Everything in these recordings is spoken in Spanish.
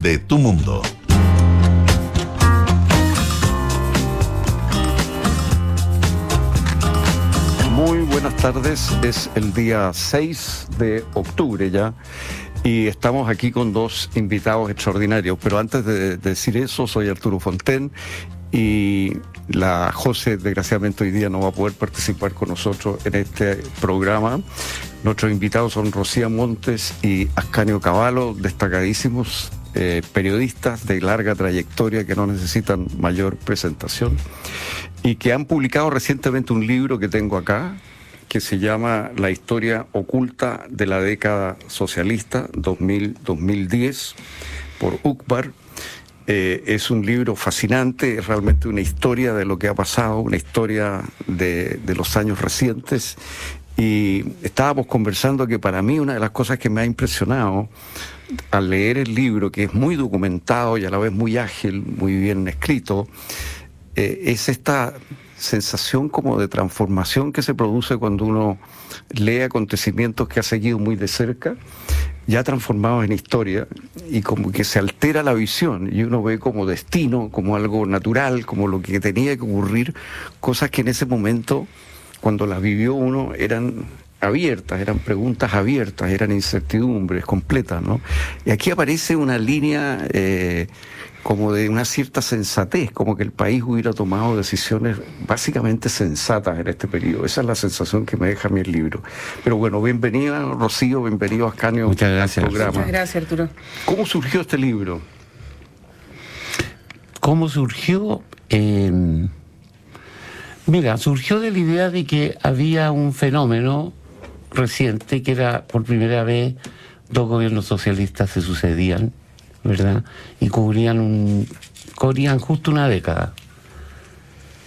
de tu mundo. Muy buenas tardes, es el día 6 de octubre ya y estamos aquí con dos invitados extraordinarios, pero antes de, decir eso, soy Arturo Fonten y la José desgraciadamente hoy día no va a poder participar con nosotros en este programa. Nuestros invitados son Rocía Montes y Ascanio Cavallo, destacadísimos eh, periodistas de larga trayectoria que no necesitan mayor presentación y que han publicado recientemente un libro que tengo acá que se llama La historia oculta de la década socialista 2000-2010 por UCBAR. Eh, es un libro fascinante, es realmente una historia de lo que ha pasado, una historia de, de los años recientes y estábamos conversando que para mí una de las cosas que me ha impresionado al leer el libro, que es muy documentado y a la vez muy ágil, muy bien escrito, eh, es esta sensación como de transformación que se produce cuando uno lee acontecimientos que ha seguido muy de cerca, ya transformados en historia, y como que se altera la visión, y uno ve como destino, como algo natural, como lo que tenía que ocurrir, cosas que en ese momento, cuando las vivió uno, eran abiertas, eran preguntas abiertas, eran incertidumbres completas, ¿no? Y aquí aparece una línea eh, como de una cierta sensatez, como que el país hubiera tomado decisiones básicamente sensatas en este periodo. Esa es la sensación que me deja a mí el libro. Pero bueno, bienvenida Rocío, bienvenido Ascanio Muchas gracias. al programa. Muchas gracias, Arturo. ¿Cómo surgió este libro? ¿Cómo surgió? Eh, mira, surgió de la idea de que había un fenómeno reciente que era por primera vez dos gobiernos socialistas se sucedían, ¿verdad? Y cubrían un cubrían justo una década.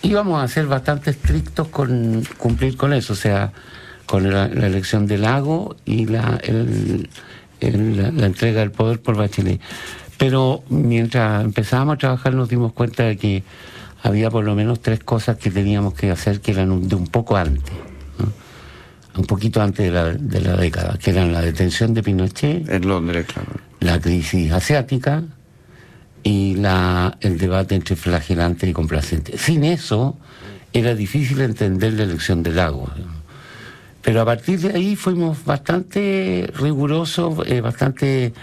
Íbamos a ser bastante estrictos con cumplir con eso, o sea, con la, elección del lago y la, entrega del poder por Bachelet. Pero mientras empezábamos a trabajar nos dimos cuenta de que había por lo menos tres cosas que teníamos que hacer que eran de un poco antes. Un poquito antes de la, de la década, que eran la detención de Pinochet, En Londres, claro. la crisis asiática y la, el debate entre flagelante y complacente. Sin eso era difícil entender la elección del agua. Pero a partir de ahí fuimos bastante rigurosos, eh, bastante,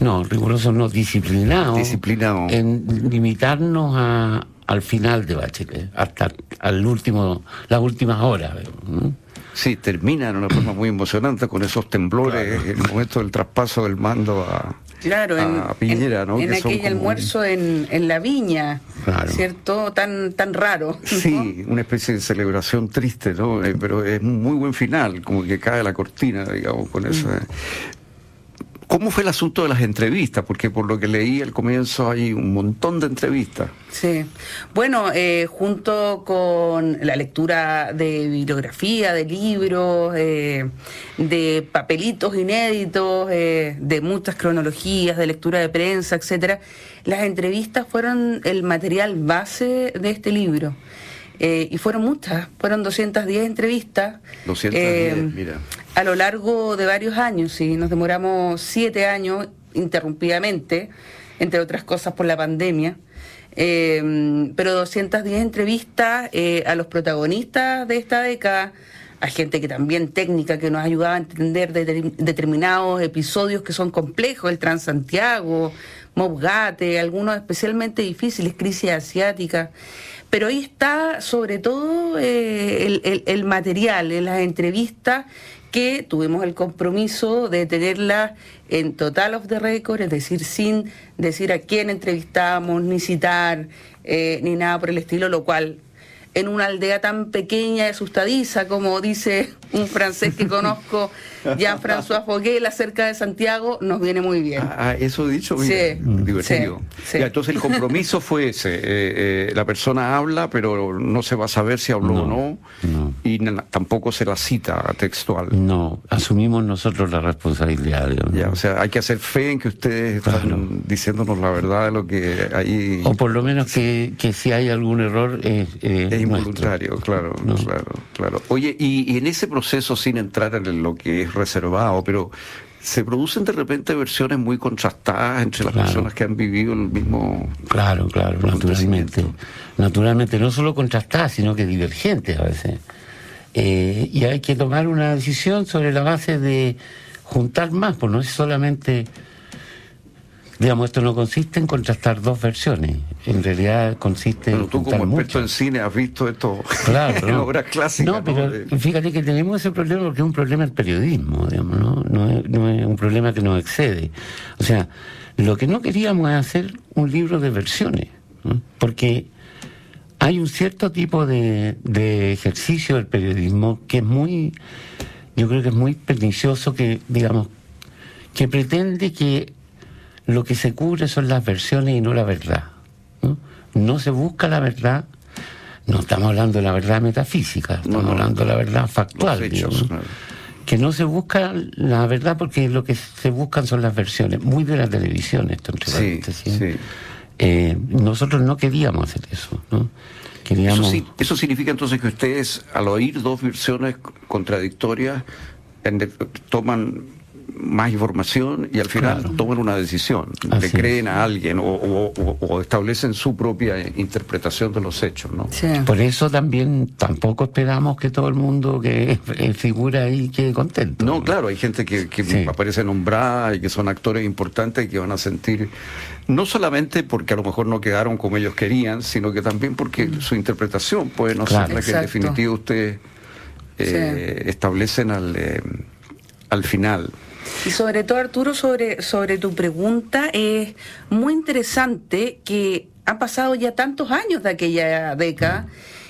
no, rigurosos no, disciplinados. Disciplinados. En limitarnos a, al final de Bachelet, hasta al último, las últimas horas. ¿no? Sí, termina de una forma muy emocionante con esos temblores, el momento del traspaso del mando a, Claro, en, a Piñera, en- ¿no? en Que aquel como- almuerzo en, en la viña, Claro. ¿cierto? Tan, tan raro. ¿no? Sí, una especie de celebración triste, ¿no? Eh, pero es un muy buen final, como que cae la cortina, digamos, con eso. ¿Cómo fue el asunto de las entrevistas? Porque por lo que leí al comienzo hay un montón de entrevistas. Sí. Bueno, eh, junto con la lectura de bibliografía, de libros, eh, de papelitos inéditos, eh, de muchas cronologías, de lectura de prensa, etcétera, las entrevistas fueron el material base de este libro. Eh, y fueron muchas, fueron 210 entrevistas. 210, mira. A lo largo de varios años, sí, nos demoramos siete años interrumpidamente, entre otras cosas por la pandemia. Eh, pero 210 entrevistas eh, a los protagonistas de esta década, a gente que también técnica que nos ayudaba a entender deter- determinados episodios que son complejos, el Transantiago, Mobgate, algunos especialmente difíciles, crisis asiática. Pero ahí está sobre todo eh, el, material, las entrevistas que tuvimos el compromiso de tenerlas en total of the record, es decir, sin decir a quién entrevistamos, ni citar, eh, ni nada por el estilo, lo cual en una aldea tan pequeña y asustadiza como dice un francés que conozco, Jean-François Foguel, acerca de Santiago, nos viene muy bien. Ah, eso dicho, mira, Sí, divertido. sí, sí. Ya, entonces el compromiso fue ese, eh, eh, la persona habla, pero no se va a saber si habló o no, no. y tampoco se la cita textual. No, asumimos nosotros la responsabilidad. digamos. Ya, o sea, hay que hacer fe en que ustedes están Claro. diciéndonos la verdad de lo que ahí O por lo menos que, que si hay algún error es, es es nuestro. involuntario, claro, No. claro, claro. Oye, y, y en ese proceso, sin entrar en lo que es reservado, pero se producen de repente versiones muy contrastadas entre las personas que han vivido en el mismo. Claro, claro, naturalmente. Naturalmente, no solo contrastadas, sino que divergentes a veces. Eh, y hay que tomar una decisión sobre la base de juntar más, pues no es solamente Digamos, esto no consiste en contrastar dos versiones, en realidad consiste en. tú, como experto en cine, has visto esto claro, en obras clásicas. No, pero fíjate que tenemos ese problema porque es un problema del periodismo, digamos, ¿no? No es, no es un problema que nos excede. O sea, lo que no queríamos es hacer un libro de versiones, porque hay un cierto tipo de, de ejercicio del periodismo que es muy, yo creo que es muy pernicioso, que, digamos, que pretende que lo que se cubre son las versiones y no la verdad. No, se busca la verdad, no estamos hablando de la verdad metafísica, estamos hablando de la verdad factual. Que no se busca la verdad porque lo que se buscan son las versiones, muy de la televisión esto entre sí, eh, nosotros no queríamos hacer eso, ¿no? Queríamos... Eso, eso significa entonces que ustedes, al oír dos versiones contradictorias, toman más información y al final toman una decisión, le creen a alguien o, establecen su propia interpretación de los hechos. ¿no? Por eso también tampoco esperamos que todo el mundo que figura ahí quede contento. No, claro, hay gente que, aparece nombrada y que son actores importantes y que van a sentir, no solamente porque a lo mejor no quedaron como ellos querían, sino que también porque mm. su interpretación puede no ser la que en definitiva ustedes eh, establecen al, eh, al final. Y sobre todo, Arturo, sobre, sobre tu pregunta, es muy interesante que han pasado ya tantos años de aquella década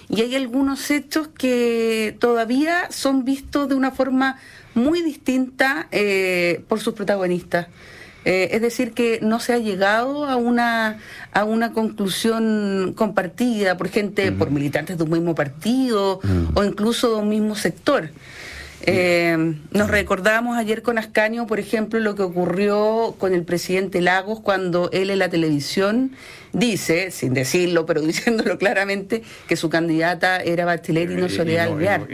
y hay algunos hechos que todavía son vistos de una forma muy distinta eh, por sus protagonistas. Eh, es decir, que no se ha llegado a una, a una conclusión compartida por gente, por militantes de un mismo partido o incluso de un mismo sector. Eh, nos recordamos ayer con Ascaño, por ejemplo, lo que ocurrió con el presidente Lagos cuando él en la televisión dice, sin decirlo, pero diciéndolo claramente, que su candidata era Bachelet y no Soledad Alvear.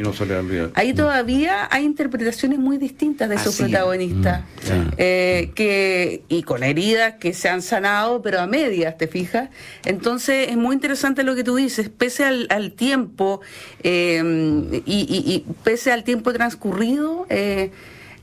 Ahí todavía hay interpretaciones muy distintas de sus protagonistas, mm, eh, que, y con heridas que se han sanado, pero a medias, ¿te fijas? Entonces es muy interesante lo que tú dices, pese al, tiempo eh, y, pese al tiempo transcurrido, eh,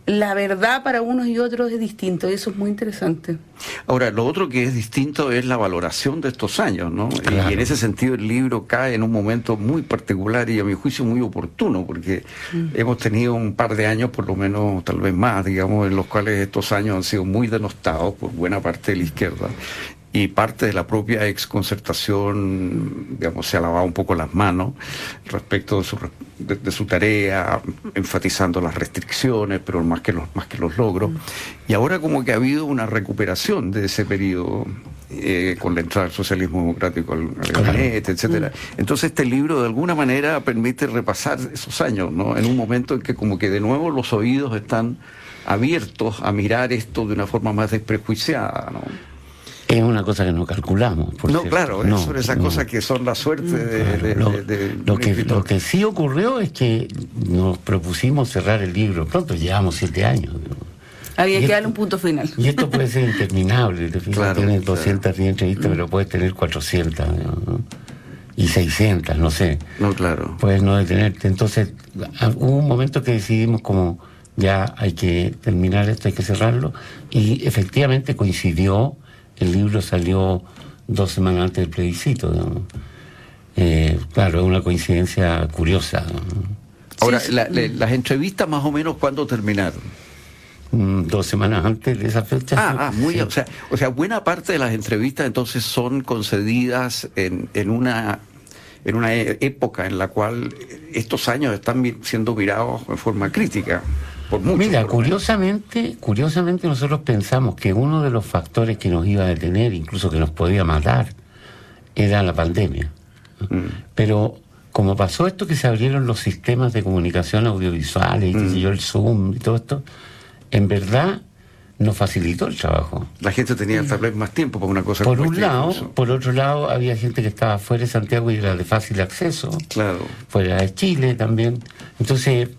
la verdad para unos y otros es distinto y eso es muy interesante. Ahora, lo otro que es distinto es la valoración de estos años, ¿no? Y en ese sentido el libro cae en un momento muy particular y a mi juicio muy oportuno, porque mm. hemos tenido un par de años, por lo menos tal vez más, digamos, en los cuales estos años han sido muy denostados por buena parte de la izquierda y parte de la propia exconcertación, digamos, se ha lavado un poco las manos respecto de su, de, su tarea, enfatizando las restricciones, pero más que los, más que los logros. Y ahora como que ha habido una recuperación de ese periodo eh, con la entrada del socialismo democrático al, gabinete, etcétera. Entonces este libro de alguna manera permite repasar esos años, ¿no? En un momento en que como que de nuevo los oídos están abiertos a mirar esto de una forma más desprejuiciada, ¿no? Es una cosa que no calculamos. no, claro, es sobre esas cosas que son la suerte de, lo, que, lo que sí ocurrió es que nos propusimos cerrar el libro pronto, llevamos siete años. Había que darle un punto final. Y esto puede ser interminable. Claro, tienes 210 entrevistas, pero puedes tener 400 y 600, no sé. No, claro. Puedes no detenerte. Entonces, hubo un momento que decidimos como ya hay que terminar esto, hay que cerrarlo. Y efectivamente coincidió el libro salió dos semanas antes del plebiscito. Eh, claro, es una coincidencia curiosa. Ahora, las entrevistas más o menos, ¿cuándo terminaron? Mm, dos semanas antes de esa fecha. Ah, ah muy, o, sea, o sea, buena parte de las entrevistas entonces son concedidas en, en una en una e, época en la cual estos años están siendo mirados en forma crítica. Mira, curiosamente, curiosamente nosotros pensamos que uno de los factores que nos iba a detener, incluso que nos podía matar, era la pandemia. Mm. Pero como pasó esto que se abrieron los sistemas de comunicación audiovisuales, y mm. el Zoom y todo esto, en verdad nos facilitó el trabajo. La gente tenía tal vez más tiempo para una cosa Por un lado, por otro lado, había gente que estaba fuera de Santiago y era de fácil acceso. Claro. Fuera de Chile también. Entonces,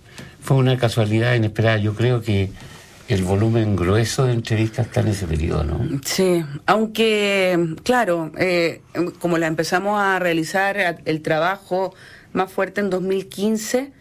fue una casualidad inesperada. Yo creo que el volumen grueso de entrevistas está en ese periodo, ¿no? Sí, aunque, claro, eh, como la empezamos a realizar el trabajo más fuerte en 2015,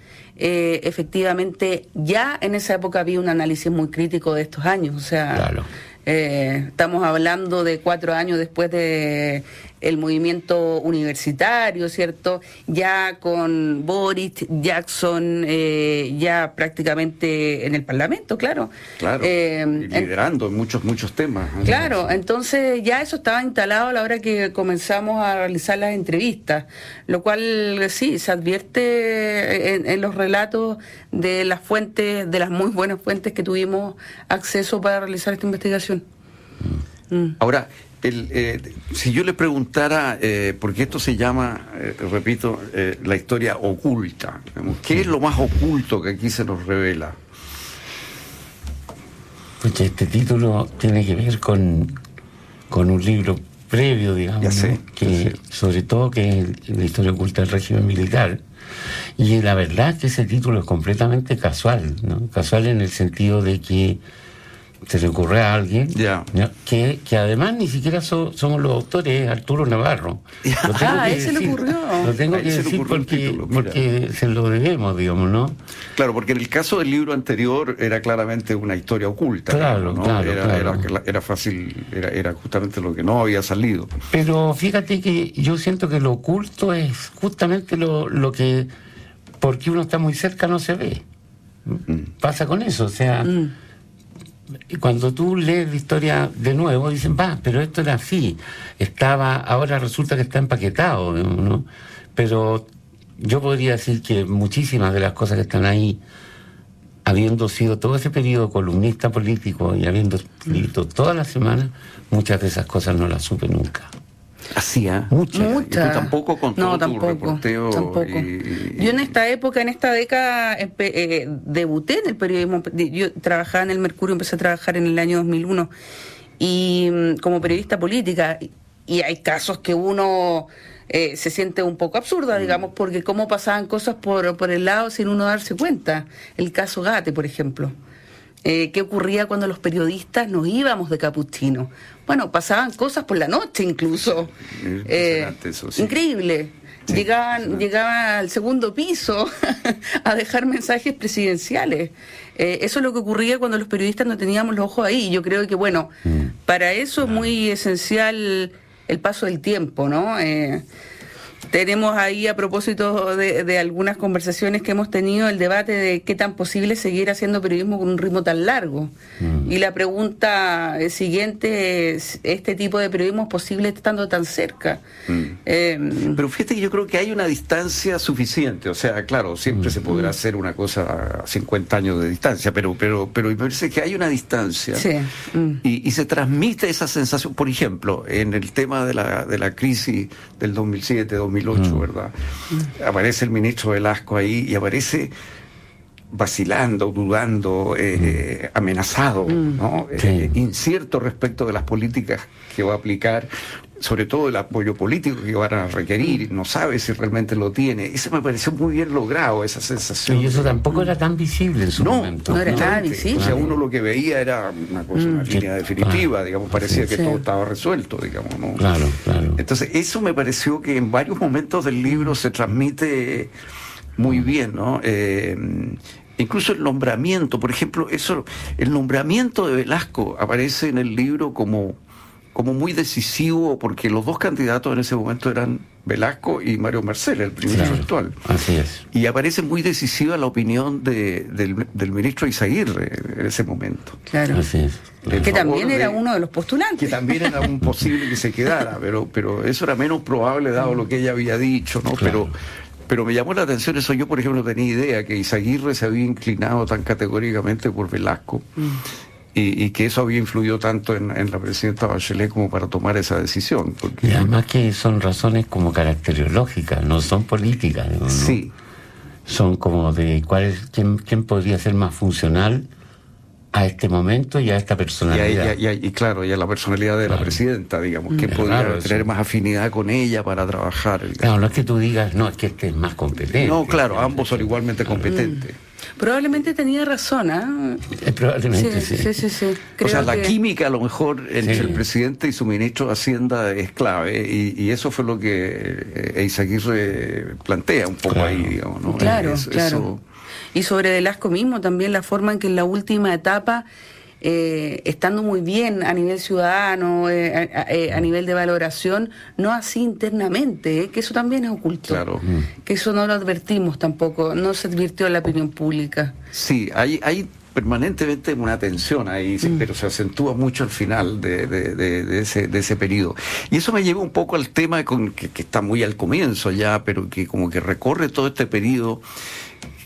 eh, efectivamente ya en esa época había un análisis muy crítico de estos años, o sea, Claro. eh, estamos hablando de cuatro años después de el movimiento universitario, ¿cierto? Ya con Boris Jackson, eh, ya prácticamente en el Parlamento, claro. Claro. Eh, liderando en muchos, muchos temas. Claro, entonces ya eso estaba instalado a la hora que comenzamos a realizar las entrevistas, lo cual sí, se advierte en, en los relatos de las fuentes, de las muy buenas fuentes que tuvimos acceso para realizar esta investigación. Mm. Ahora, el, eh, si yo le preguntara, eh, porque esto se llama, eh, repito, eh, la historia oculta, ¿qué es lo más oculto que aquí se nos revela? Pucha, este título tiene que ver con, con un libro previo, digamos, Ya sé, ¿no? que ya sé. sobre todo que es la historia oculta del régimen militar. Y la verdad es que ese título es completamente casual, ¿no? Casual en el sentido de que se le ocurre a alguien que, que además ni siquiera so- somos los autores, es Arturo Navarro. Lo tengo Ah, que a él se le decir, ocurrió. Lo tengo que decir porque, título, porque se lo debemos, digamos, ¿no? Claro, porque en el caso del libro anterior era claramente una historia oculta. Claro, ¿no? claro, era, claro. Era, era fácil, era, era justamente lo que no había salido. Pero fíjate que yo siento que lo oculto es justamente lo, lo que, porque uno está muy cerca, no se ve. Pasa con eso, o sea, Mm. Y cuando tú lees la historia de nuevo, dicen, va, pero esto era así, estaba, ahora resulta que está empaquetado, ¿no? Pero yo podría decir que muchísimas de las cosas que están ahí, habiendo sido todo ese periodo columnista político y habiendo escrito todas las semanas, muchas de esas cosas no las supe nunca. Hacía. Muchas. Y Muchas. tú tampoco con no, todo tu tampoco, reporteo tampoco. y- y- Yo en esta época, en esta década, eh, debuté en el periodismo. Yo trabajaba en el Mercurio, empecé a trabajar en el año 2001 y mm, como periodista política. Y- Y hay casos que uno eh, se siente un poco absurda, digamos, porque cómo pasaban cosas por, por el lado sin uno darse cuenta. El caso Gate, por ejemplo. Eh, ¿Qué ocurría cuando los periodistas nos íbamos de capuchino? Bueno, pasaban cosas por la noche incluso. Eh, impresionante eso, sí. Increíble. Sí, llegaban, al segundo piso a dejar mensajes presidenciales. Eh, eso es lo que ocurría cuando los periodistas no teníamos los ojos ahí. Yo creo que, bueno, para eso es muy esencial el paso del tiempo, ¿no? Eh, tenemos ahí, a propósito de, de algunas conversaciones que hemos tenido, el debate de qué tan posible seguir haciendo periodismo con un ritmo tan largo. Y la pregunta eh, siguiente es, ¿este tipo de periodismo es posible estando tan cerca? Eh, Pero fíjate que yo creo que hay una distancia suficiente. O sea, claro, siempre se podrá hacer una cosa a 50 años de distancia, pero, pero, pero me parece que hay una distancia. Sí, mm. Y, y se transmite esa sensación, por ejemplo, en el tema de la, de la crisis del 2007-2008, ¿verdad? Aparece el ministro Velasco ahí y aparece vacilando, dudando, eh, eh, amenazado, ¿no? Sí. Eh, incierto respecto de las políticas que va a aplicar, sobre todo el apoyo político que van a requerir, no sabe si realmente lo tiene. Eso me pareció muy bien logrado, esa sensación. Y eso tampoco era tan visible en su No, momento. no era justamente. visible. O sea, uno lo que veía era una cosa, una Sí. línea definitiva, digamos, parecía que Sí. todo estaba resuelto, digamos, ¿no? Claro, claro. Entonces, eso me pareció que en varios momentos del libro se transmite muy bien, ¿no? Eh, incluso el nombramiento, por ejemplo, eso, el nombramiento de Velasco aparece en el libro como, como muy decisivo, porque los dos candidatos en ese momento eran Velasco y Mario Marcel, el primer Claro, actual. Así es. Y aparece muy decisiva la opinión de- del, del ministro Izaguirre en ese momento. claro. Así es. Que también era de- uno de los Que postulantes. también era un posible que se quedara, pero, pero eso era menos probable dado lo que ella había dicho, ¿no? Claro. Pero, pero me llamó la atención eso. Yo, por ejemplo, no tenía idea que Izaguirre se había inclinado tan categóricamente por Velasco. Y, y que eso había influido tanto en, en la presidenta Bachelet como para tomar esa decisión. Porque, Y además que son razones como caracteriológicas, no son políticas. ¿no? sí, Son como de cuál es, quién, quién podría ser más funcional a este momento y a esta personalidad. Y, claro, y a la personalidad de la presidenta, digamos, que mm. podría tener más afinidad con ella para trabajar. Claro, no es que tú digas, no, es que este es más competente. No, claro, ambos son igualmente competentes. Probablemente tenía razón, ¿ah? ¿eh? Probablemente sí. Sí, sí, sí. o sea, la química a lo mejor entre el presidente y su ministro de Hacienda es clave y, eso fue lo que Eizaguirre plantea un poco ahí, digamos, ¿no? Claro, claro. Y sobre Delasco mismo también la forma en que en la última etapa eh, estando muy bien a nivel ciudadano, eh, eh, a, nivel de valoración, no así internamente, que eso también es oculto. Claro. Mm. Que eso no lo advertimos tampoco, no se advirtió en la opinión pública. Sí, hay, hay permanentemente una tensión ahí, mm. pero se acentúa mucho al final de, de, ese, de ese periodo. Y eso me lleva un poco al tema con, que, que está muy al comienzo ya, pero que como que recorre todo este periodo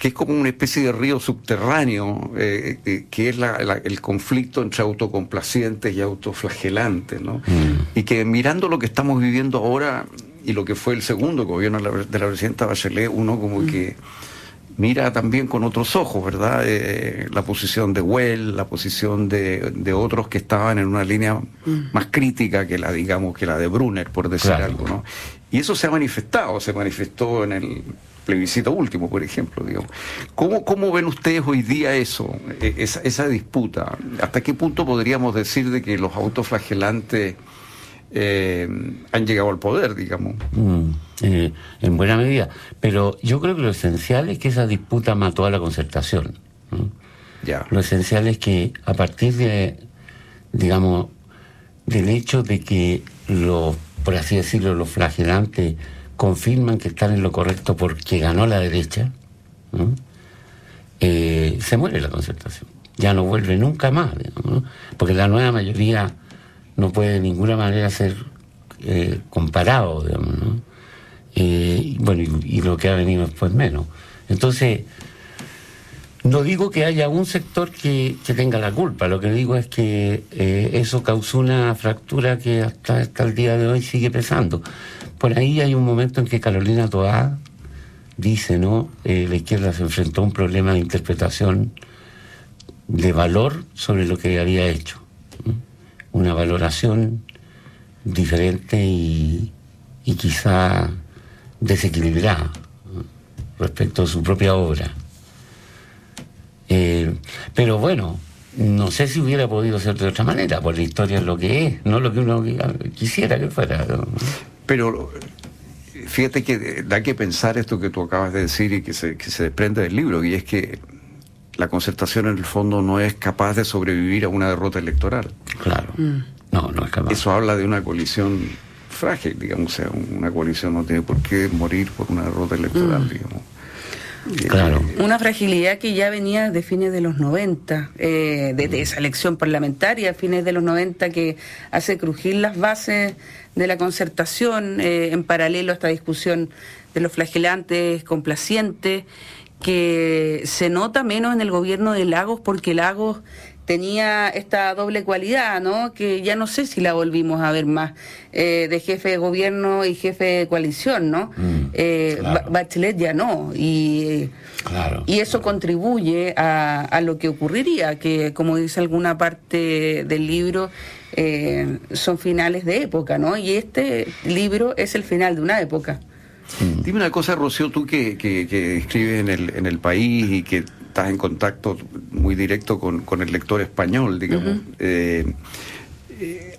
que es como una especie de río subterráneo, eh, eh, que es el conflicto entre autocomplacientes y autoflagelantes, ¿no? Mm. Y que mirando lo que estamos viviendo ahora y lo que fue el segundo gobierno de la, presidenta Bachelet, uno como mm. que mira también con otros ojos, ¿verdad? Eh, la posición de Well, la posición de, otros que estaban en una línea mm. más crítica que la, digamos, que la de Brunner, por decir algo, ¿no? Y eso se ha manifestado, se manifestó en el plebiscito último, por ejemplo. Digamos. ¿Cómo, ¿Cómo ven ustedes hoy día eso, e, esa, esa disputa? ¿Hasta qué punto podríamos decir de que los autoflagelantes eh, han llegado al poder, digamos? Mm, eh, en buena medida. Pero yo creo que lo esencial es que esa disputa mató a la concertación. Ya. Lo esencial es que a partir de, digamos, del hecho de que los, por así decirlo, los flagelantes confirman que están en lo correcto porque ganó la derecha, eh, se muere la concertación. Ya no vuelve nunca más, porque la nueva mayoría no puede de ninguna manera ser eh, comparado, digamos, eh, bueno, y, lo que ha venido después menos. Entonces, no digo que haya un sector que, tenga la culpa, lo que digo es que eso causó una fractura que hasta, hasta el día de hoy sigue pesando. Por ahí hay un momento en que Carolina Toá dice, ¿no? Eh, la izquierda se enfrentó a un problema de interpretación de valor sobre lo que había hecho. Una valoración diferente y, quizá desequilibrada respecto a su propia obra. Eh, pero bueno, no sé si hubiera podido ser de otra manera, porque la historia es lo que es, no lo que uno quisiera que fuera. Pero fíjate que da que pensar esto que tú acabas de decir y que se, que se desprende del libro, y es que la concertación en el fondo no es capaz de sobrevivir a una derrota electoral. Claro. Mm. No, no es capaz. Eso habla de una coalición frágil, digamos, o sea, una coalición no tiene por qué morir por una derrota electoral, mm. digamos. Claro. Una fragilidad que ya venía de fines de los 90, eh, de, esa elección parlamentaria, fines de los 90, que hace crujir las bases de la concertación eh, en paralelo a esta discusión de los flagelantes complacientes, que se nota menos en el gobierno de Lagos porque Lagos tenía esta doble cualidad, ¿no? Que ya no sé si la volvimos a ver más, eh, de jefe de gobierno y jefe de coalición, ¿no? Mm, eh, Bachelet ya no. Y, y eso contribuye a, a, lo que ocurriría, que como dice alguna parte del libro, eh, son finales de época, ¿no? Y este libro es el final de una época. Mm. Dime una cosa, Rocío, tú que, que, escribes en el, en el país y que estás en contacto muy directo con, el lector español, digamos. Eh, eh,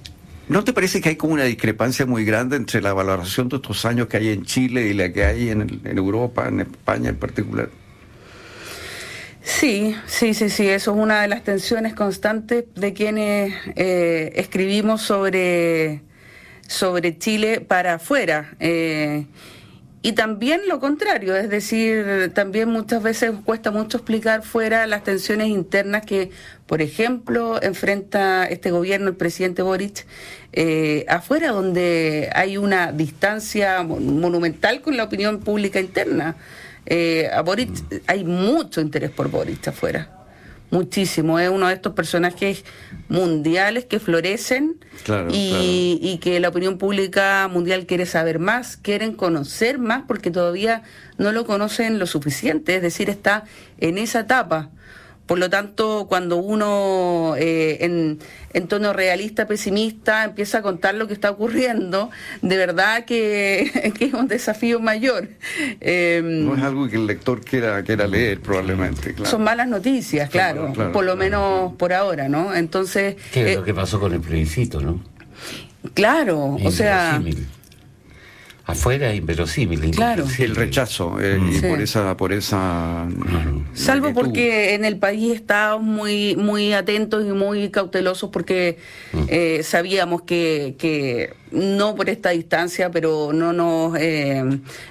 ¿No te parece que hay como una discrepancia muy grande entre la valoración de estos años que hay en Chile y la que hay en, en Europa, en España en particular? Sí, sí, sí, sí, eso es una de las tensiones constantes de quienes eh, escribimos sobre, sobre Chile para afuera. Eh, y también lo contrario, es decir, también muchas veces cuesta mucho explicar fuera las tensiones internas que, por ejemplo, enfrenta este gobierno, el presidente Boric, eh, afuera, donde hay una distancia monumental con la opinión pública interna. Eh, a Boric, hay mucho interés por Boric afuera. Muchísimo. Es uno de estos personajes mundiales que florecen y, que la opinión pública mundial quiere saber más, quieren conocer más porque todavía no lo conocen lo suficiente. Es decir, está en esa etapa Por lo tanto, cuando uno eh, en, en, tono realista, pesimista, empieza a contar lo que está ocurriendo, de verdad que, que es un desafío mayor. no es algo que el lector quiera, quiera leer, probablemente. Son malas noticias, claro, por lo menos por ahora, ¿no? Entonces... ¿Qué es lo que pasó con el plebiscito, no? Claro, o sea afuera inverosímil. Claro. El rechazo eh, y por esa, por esa. Salvo porque en el país estábamos muy, muy atentos y muy cautelosos porque mm. eh, sabíamos que, que no por esta distancia, pero no nos eh,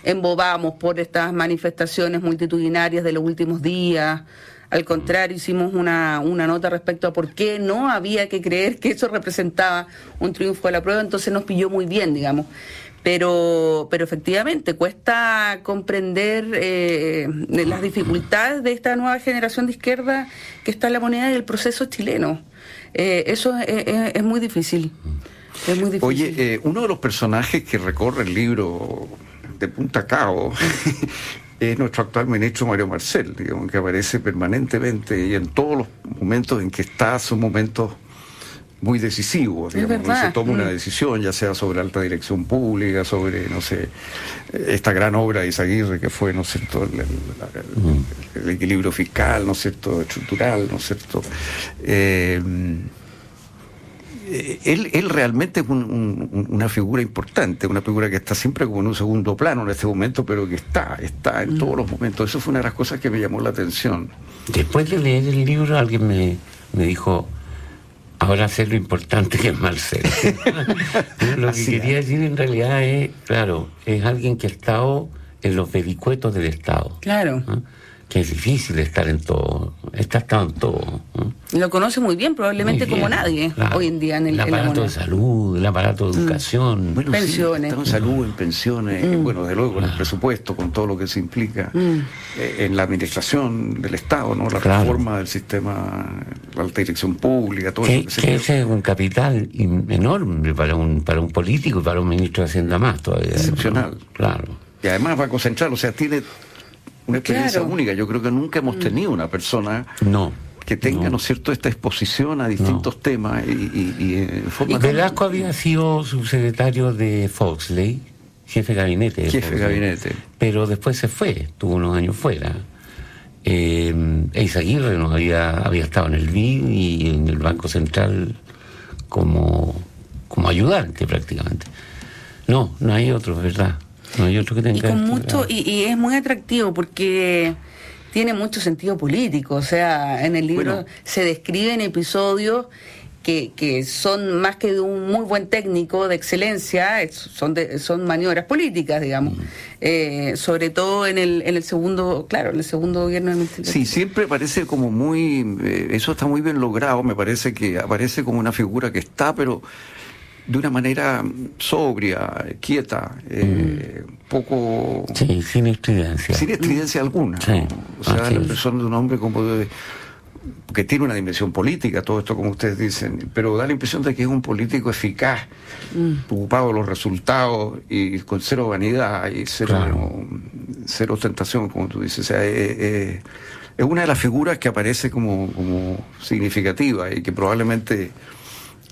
embobamos por estas manifestaciones multitudinarias de los últimos días. Al contrario, hicimos una, una nota respecto a por qué no había que creer que eso representaba un triunfo de la prueba, entonces nos pilló muy bien, digamos pero, pero efectivamente cuesta comprender eh, las dificultades de esta nueva generación de izquierda que está en la moneda del proceso chileno. Eh, eso es, muy difícil. Es muy difícil. Oye, eh, uno de los personajes que recorre el libro de punta a cabo es nuestro actual ministro Mario Marcel, digamos, que aparece permanentemente y en todos los momentos en que está, son momentos muy decisivo, digamos, se toma una mm. decisión, ya sea sobre alta dirección pública, sobre, no sé, esta gran obra de Isaguirre que fue, ¿no es cierto?, el, mm. equilibrio fiscal, ¿no es cierto?, estructural, ¿no es cierto?. Eh, él, él, realmente es una figura importante, una figura que está siempre como en un segundo plano en este momento, pero que está, está en mm. todos los momentos. Eso fue una de las cosas que me llamó la atención. Después de leer el libro, alguien me, me dijo, Ahora sé lo importante que es Marcelo. lo que quería decir en realidad es, claro, es alguien que ha estado en los vericuetos del Estado. Claro. Que es difícil estar en todo, está estado en todo. Lo conoce muy bien, probablemente como nadie hoy en día en el, el aparato de salud, el aparato de mm. educación. pensiones. en salud, en pensiones, mm. bueno, de luego con el presupuesto, con todo lo que se implica mm. eh, en la administración del Estado, ¿no? La reforma del sistema, la alta dirección pública, todo eso. Que, ese es un capital enorme para un, para un político y para un ministro de Hacienda más todavía. Excepcional. Claro. Y además va a concentrar, o sea, tiene una experiencia única. Yo creo que nunca hemos tenido una persona no que tenga, ¿no, es cierto?, esta exposición a distintos temas y, y, y en forma... Velasco había sido subsecretario de Foxley, jefe de gabinete. jefe de gabinete. Pero después se fue, estuvo unos años fuera. Eh, Eis Aguirre nos había, había estado en el BID y en el Banco Central como, como ayudante prácticamente. No, no hay otro, ¿verdad? No que. Y, con mucho, y, y es muy atractivo porque tiene mucho sentido político. O sea, en el libro se describen episodios que, que, son más que de un muy buen técnico de excelencia, son, son maniobras políticas, digamos. Mm. Eh, sobre todo en el, en el segundo, claro, en el segundo gobierno de Sí, siempre parece como muy, eh, eso está muy bien logrado, me parece que aparece como una figura que está, pero de una manera sobria, quieta, eh, mm. poco... Sí, sin estridencia. Sin estridencia alguna. O sea, la persona de un hombre como que tiene una dimensión política, todo esto como ustedes dicen, pero da la impresión de que es un político eficaz, mm. preocupado de los resultados y con cero vanidad y cero, cero ostentación, como tú dices. O sea, es una de las figuras que aparece como, como significativa y que probablemente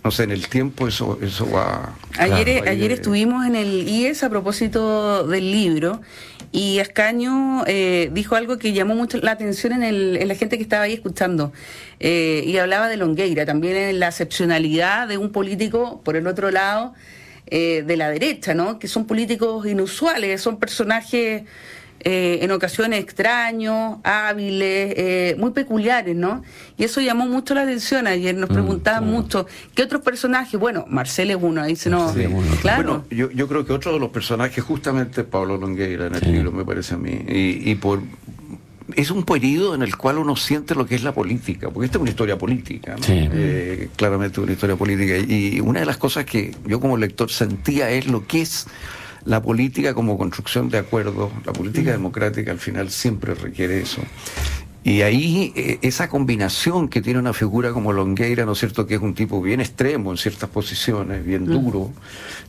no sé, en el tiempo eso, eso va... Ayer, ayer estuvimos en el IES a propósito del libro y Ascaño eh, dijo algo que llamó mucho la atención en, el, en la gente que estaba ahí escuchando eh, y hablaba de Longueira, también en la excepcionalidad de un político, por el otro lado, eh, de la derecha, ¿no? Que son políticos inusuales, son personajes eh, en ocasiones extraños, hábiles, eh, muy peculiares, ¿no? Y eso llamó mucho la atención ayer, nos mm, preguntaban mucho, ¿qué otros personajes? Bueno, Marcel es uno, ahí se nos... claro. Bueno, yo, yo creo que otro de los personajes justamente es Pablo Longueira en el libro, me parece a mí, y, y por es un periodo en el cual uno siente lo que es la política, porque esta es una historia política, ¿no? eh, claramente una historia política. Y una de las cosas que yo como lector sentía es lo que es la política como construcción de acuerdos, la política democrática al final siempre requiere eso. Y ahí eh, esa combinación que tiene una figura como Longueira, ¿no es cierto?, que es un tipo bien extremo en ciertas posiciones, bien duro,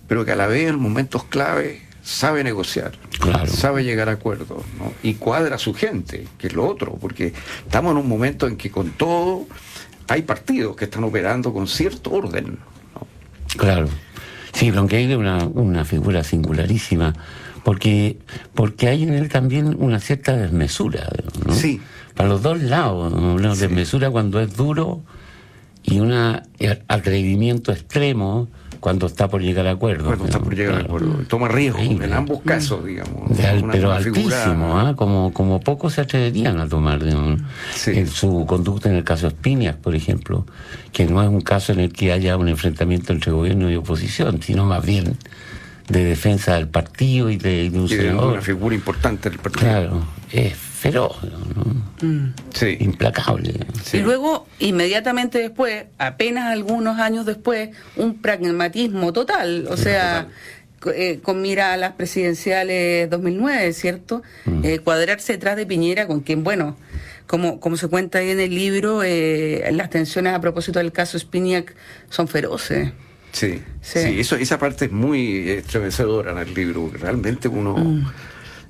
pero que a la vez en momentos clave sabe negociar, sabe llegar a acuerdos y cuadra a su gente, que es lo otro, porque estamos en un momento en que con todo hay partidos que están operando con cierto orden. Claro. Sí, Bronqueire es una, una figura singularísima, porque, porque hay en él también una cierta desmesura. Sí. Para los dos lados, una desmesura cuando es duro y un atrevimiento extremo cuando está por llegar a acuerdo. Cuando está por llegar a acuerdo. Toma riesgo en ambos casos, digamos. pero altísimo, ¿ah? como, como pocos se atreverían a tomar en su conducta en el caso Espinias, por ejemplo, que no es un caso en el que haya un enfrentamiento entre gobierno y oposición, sino más bien de defensa del partido y de, un una figura importante del partido. Claro, es feroz, mm. sí. implacable. Y luego, inmediatamente después, apenas algunos años después, un pragmatismo total, o sea... Eh, con mira a las presidenciales 2009, ¿cierto? Mm. Eh, cuadrarse detrás de Piñera, con quien, bueno, como, como se cuenta ahí en el libro, eh, las tensiones a propósito del caso Spiniak son feroces. Sí, sí, eso, esa parte es muy estremecedora en el libro. Realmente uno, mm.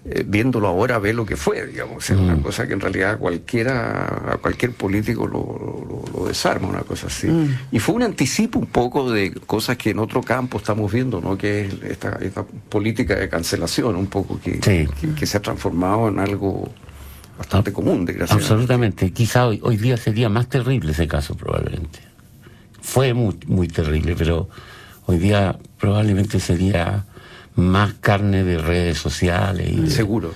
Eh, viéndolo ahora, ve lo que fue, digamos. Es una mm. cosa que en realidad cualquiera, a cualquier político lo, desarma, una cosa así. Mm. Y fue un anticipo un poco de cosas que en otro campo estamos viendo, ¿no? Que es esta, esta política de cancelación, un poco que, que, se ha transformado en algo bastante común, desgraciadamente. Absolutamente. Quizá hoy, hoy día sería más terrible ese caso, probablemente fue muy, muy terrible, pero hoy día probablemente sería más carne de redes sociales. Y Seguro.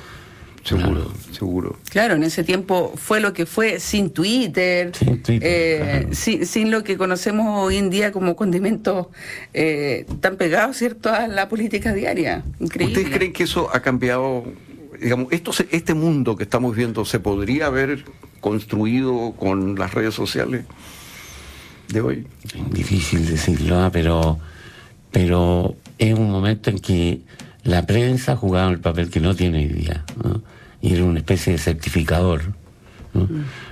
Seguro, seguro. Claro, en ese tiempo fue lo que fue sin Twitter, sin, eh, sin, lo que conocemos hoy en día como condimentos eh, tan pegados, ¿cierto?, a la política diaria. Increíble. ¿Ustedes creen que eso ha cambiado? Digamos, esto, este mundo que estamos viendo se podría haber construido con las redes sociales? de hoy. Difícil decirlo, ¿ah? pero, pero es un momento en que la prensa jugaba el papel que no tiene hoy día, y era una especie de certificador.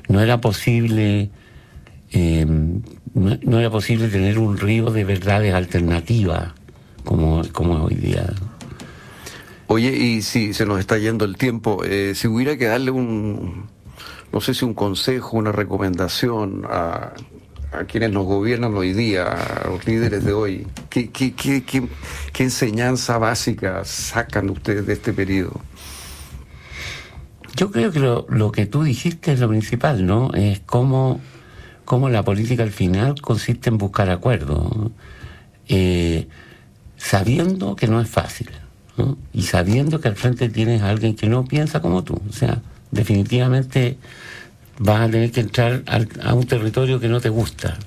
No, era posible em, no, era posible tener un río de verdades alternativas como, como hoy día. Oye, y si se nos está yendo el tiempo, eh, si hubiera que darle un, no sé si un consejo, una recomendación a, a quienes nos gobiernan hoy día, a los líderes de hoy? ¿Qué, enseñanza básica sacan ustedes de este periodo? Yo creo que lo, que tú dijiste es lo principal, ¿no? Es cómo, cómo la política al final consiste en buscar acuerdos, eh, sabiendo que no es fácil, y sabiendo que al frente tienes a alguien que no piensa como tú. O sea, definitivamente vas a tener que entrar a, un territorio que no te gusta.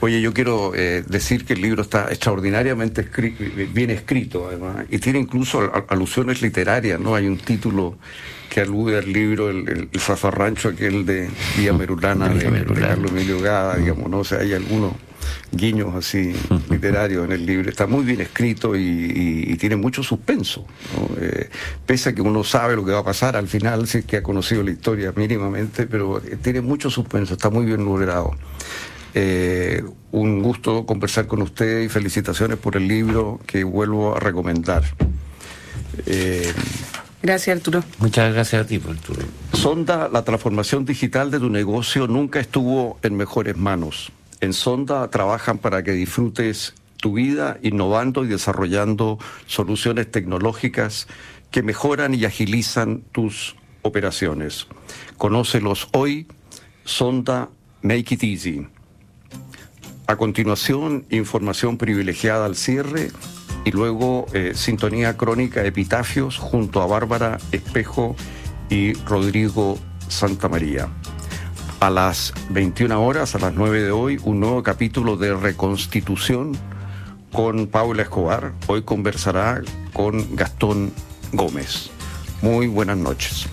Oye, yo quiero eh, decir que el libro está extraordinariamente bien escrito, además, y tiene incluso alusiones literarias, ¿no? Hay un título que alude al libro, el, el, zafarrancho aquel de Vía Merulana, de, Carlos Emilio Gada, digamos, ¿no? O sea, hay algunos guiños así literarios en el libro. Está muy bien escrito y, tiene mucho suspenso. Eh, pese a que uno sabe lo que va a pasar al final, sí que ha conocido la historia mínimamente, pero eh, tiene mucho suspenso, está muy bien logrado. Eh, un gusto conversar con usted y felicitaciones por el libro que vuelvo a recomendar. Gracias, Arturo. Muchas gracias a ti, Arturo. Sonda, la transformación digital de tu negocio nunca estuvo en mejores manos en Sonda trabajan para que disfrutes tu vida innovando y desarrollando soluciones tecnológicas que mejoran y agilizan tus operaciones. Conócelos hoy, Sonda Make It Easy. A continuación, información privilegiada al cierre y luego eh, sintonía crónica Epitafios junto a Bárbara Espejo y Rodrigo Santamaría a las 21 horas, a las 9 de hoy, un nuevo capítulo de Reconstitución con Paula Escobar. Hoy conversará con Gastón Gómez. Muy buenas noches.